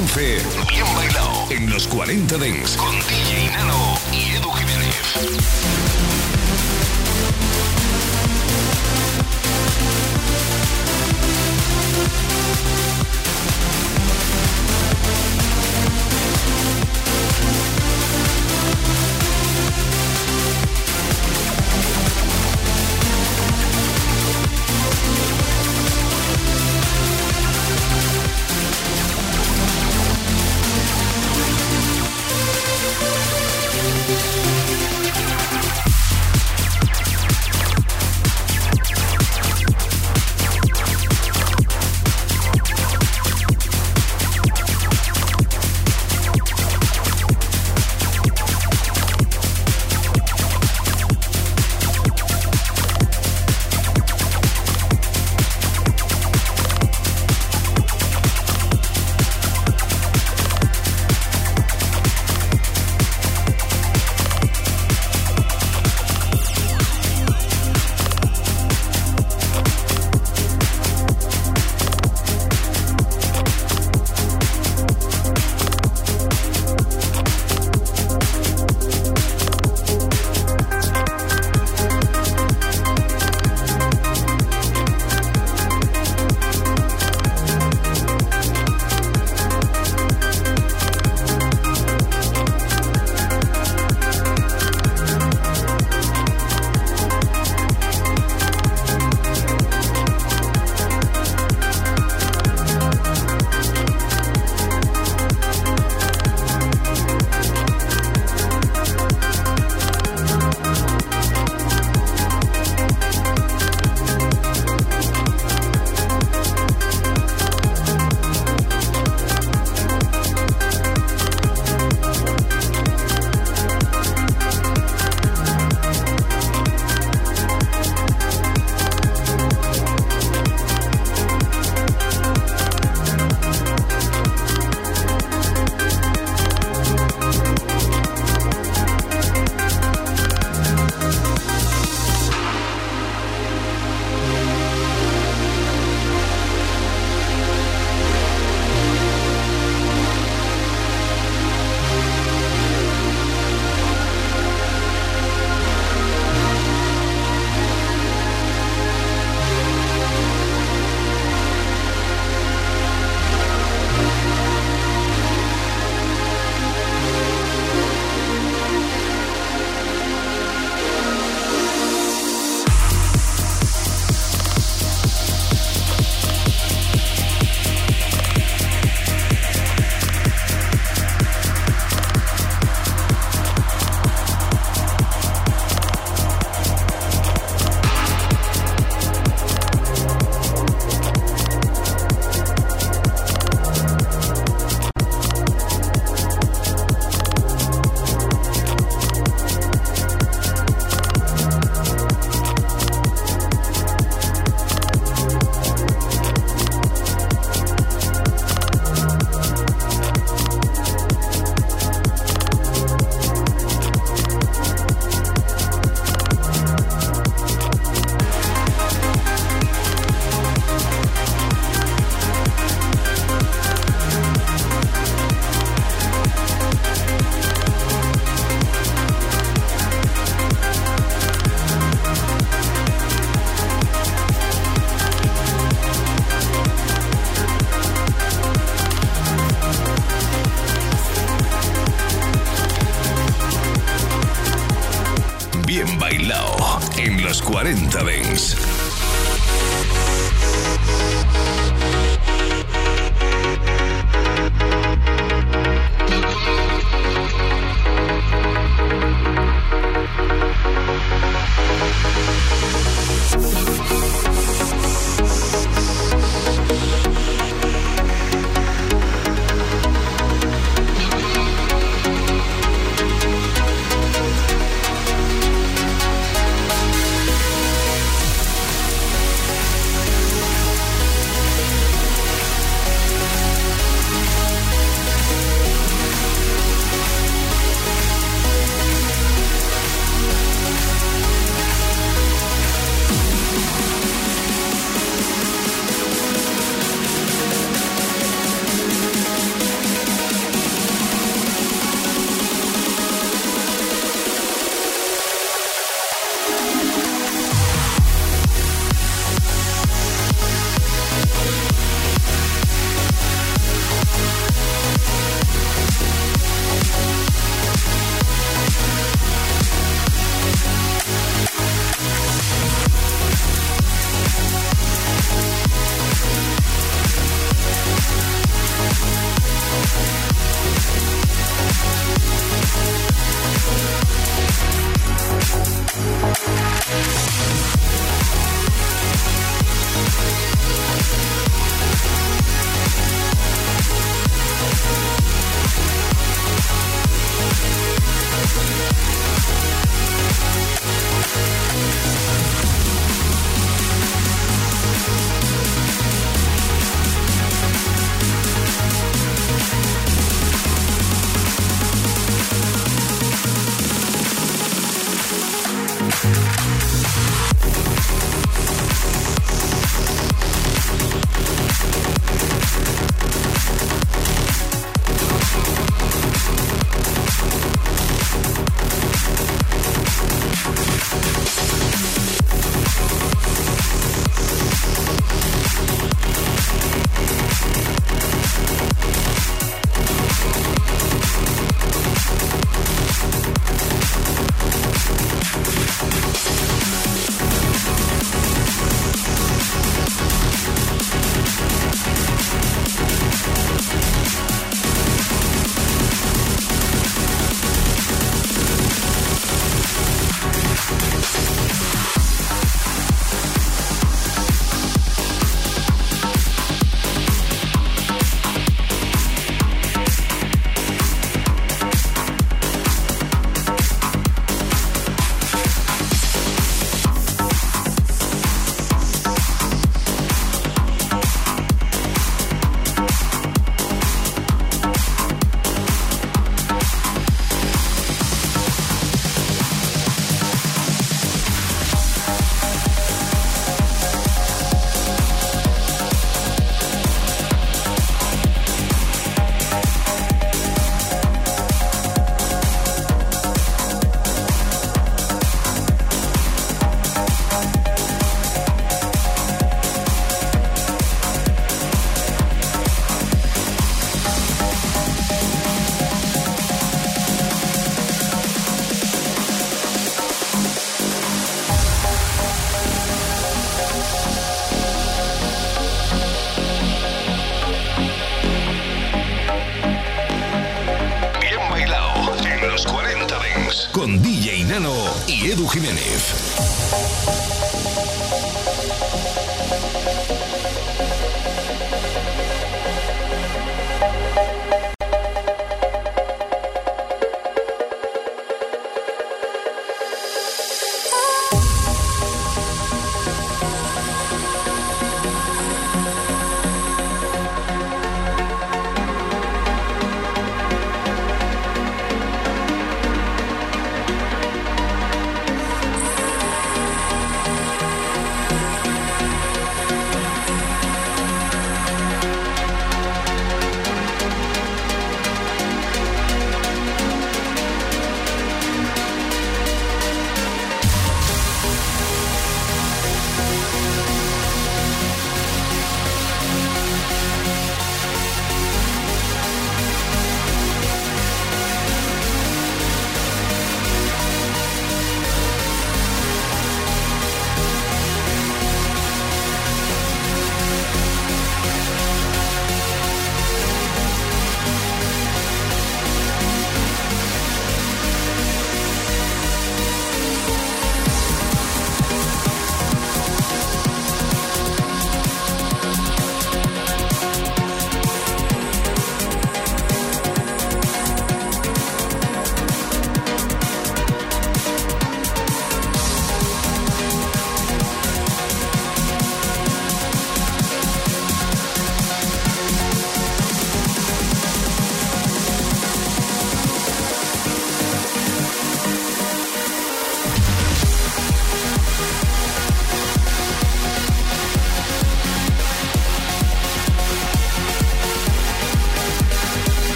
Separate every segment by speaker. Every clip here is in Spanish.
Speaker 1: 11, bien bailado en los 40 Dents. con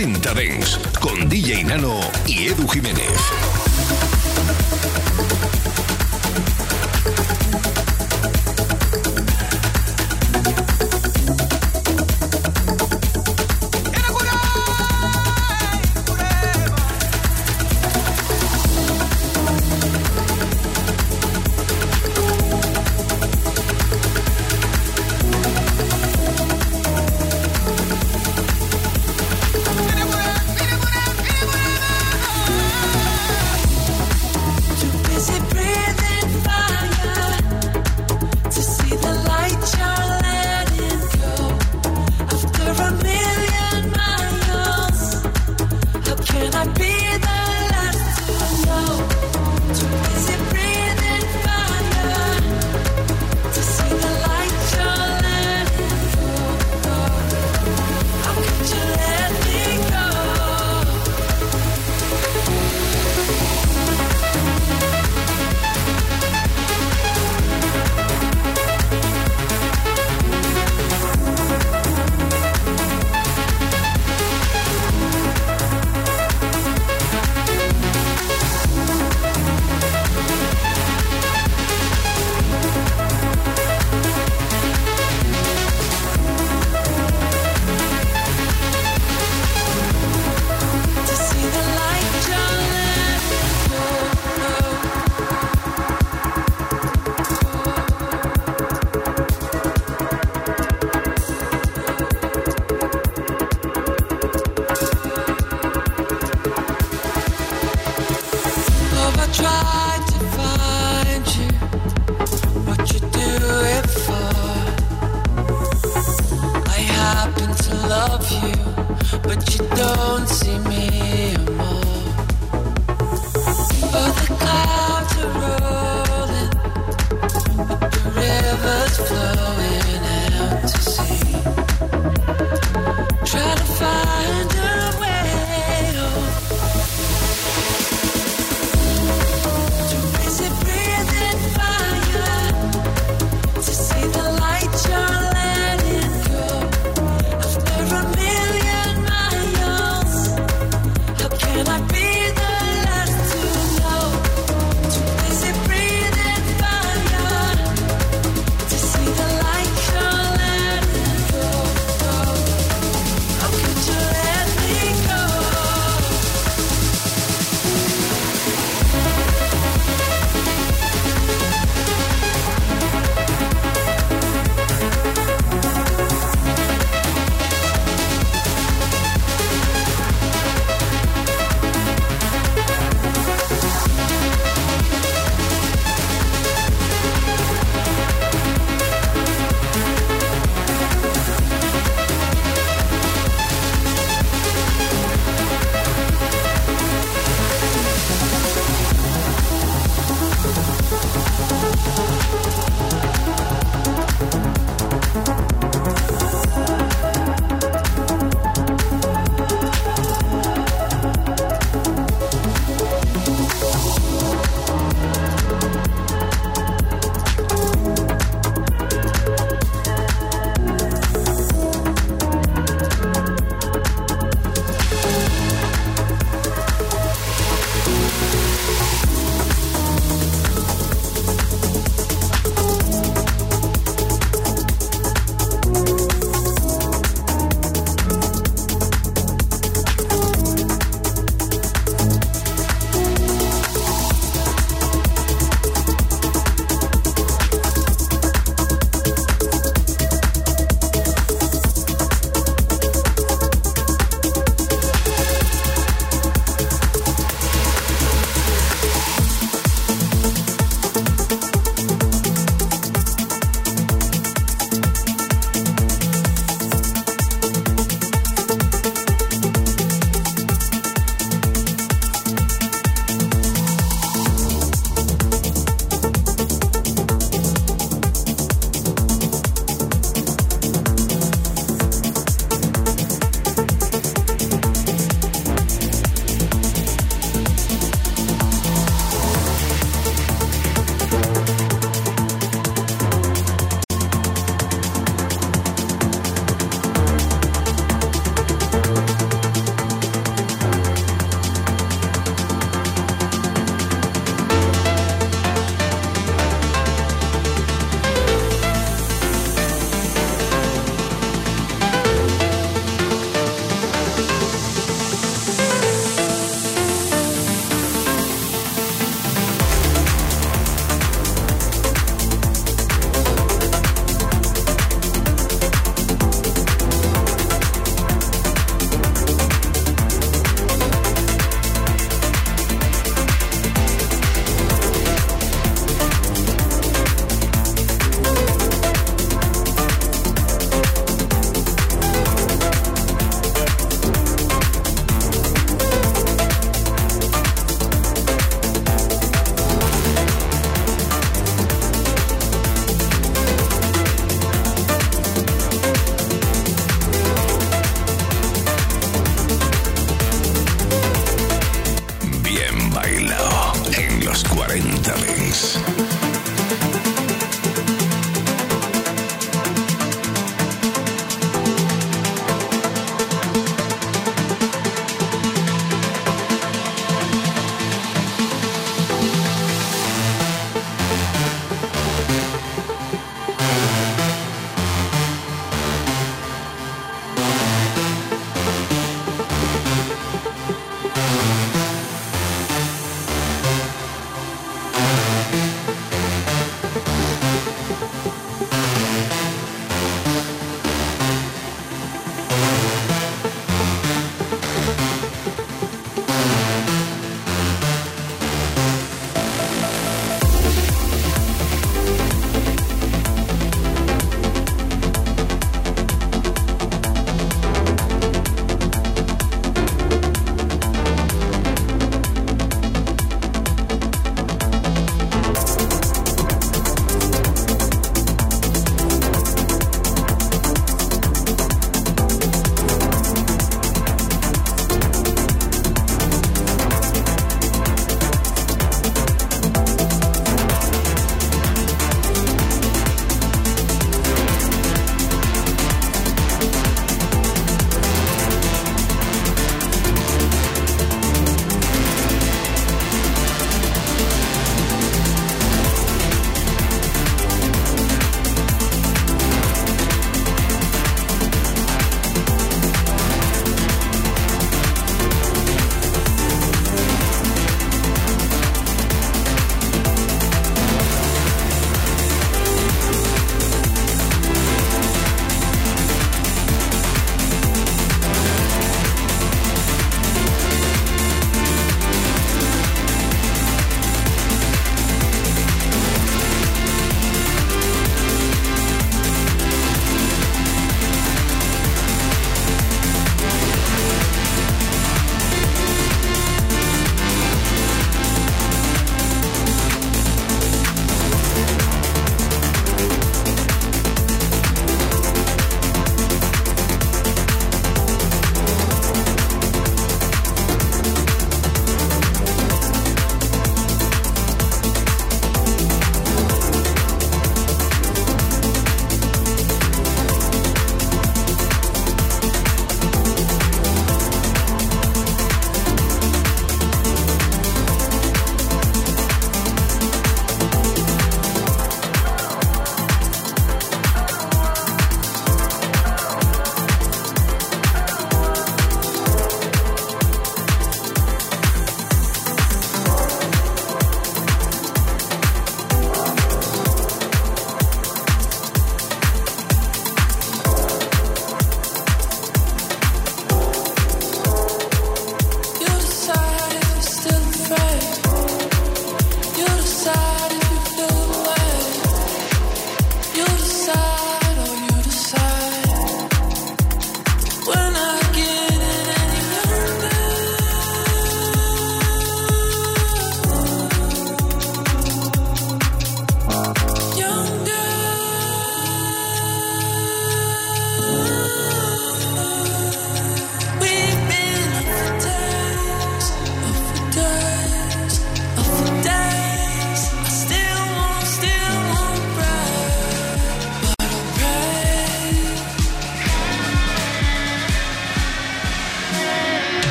Speaker 2: 40 Dents con DJ Nano y Edu Jiménez.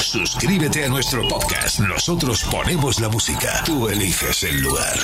Speaker 1: Suscríbete a nuestro podcast. Nosotros ponemos la música. Tú eliges el lugar.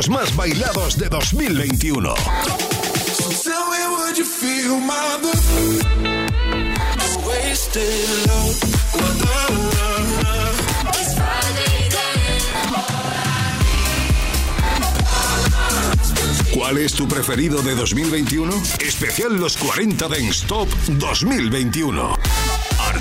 Speaker 1: Discos más bailados de 2021. ¿Cuál es tu preferido de 2021? Especial Los 40 Dance Top 2021.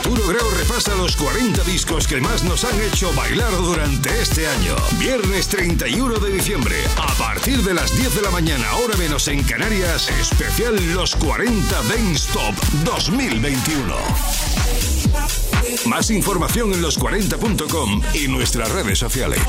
Speaker 1: Arturo Grau repasa los 40 discos que más nos han hecho bailar durante este año. Viernes 31 de diciembre, a partir de las 10 de la mañana, hora menos en Canarias, especial Los 40 Dance Top 2021. Más información en los40.com y nuestras redes sociales.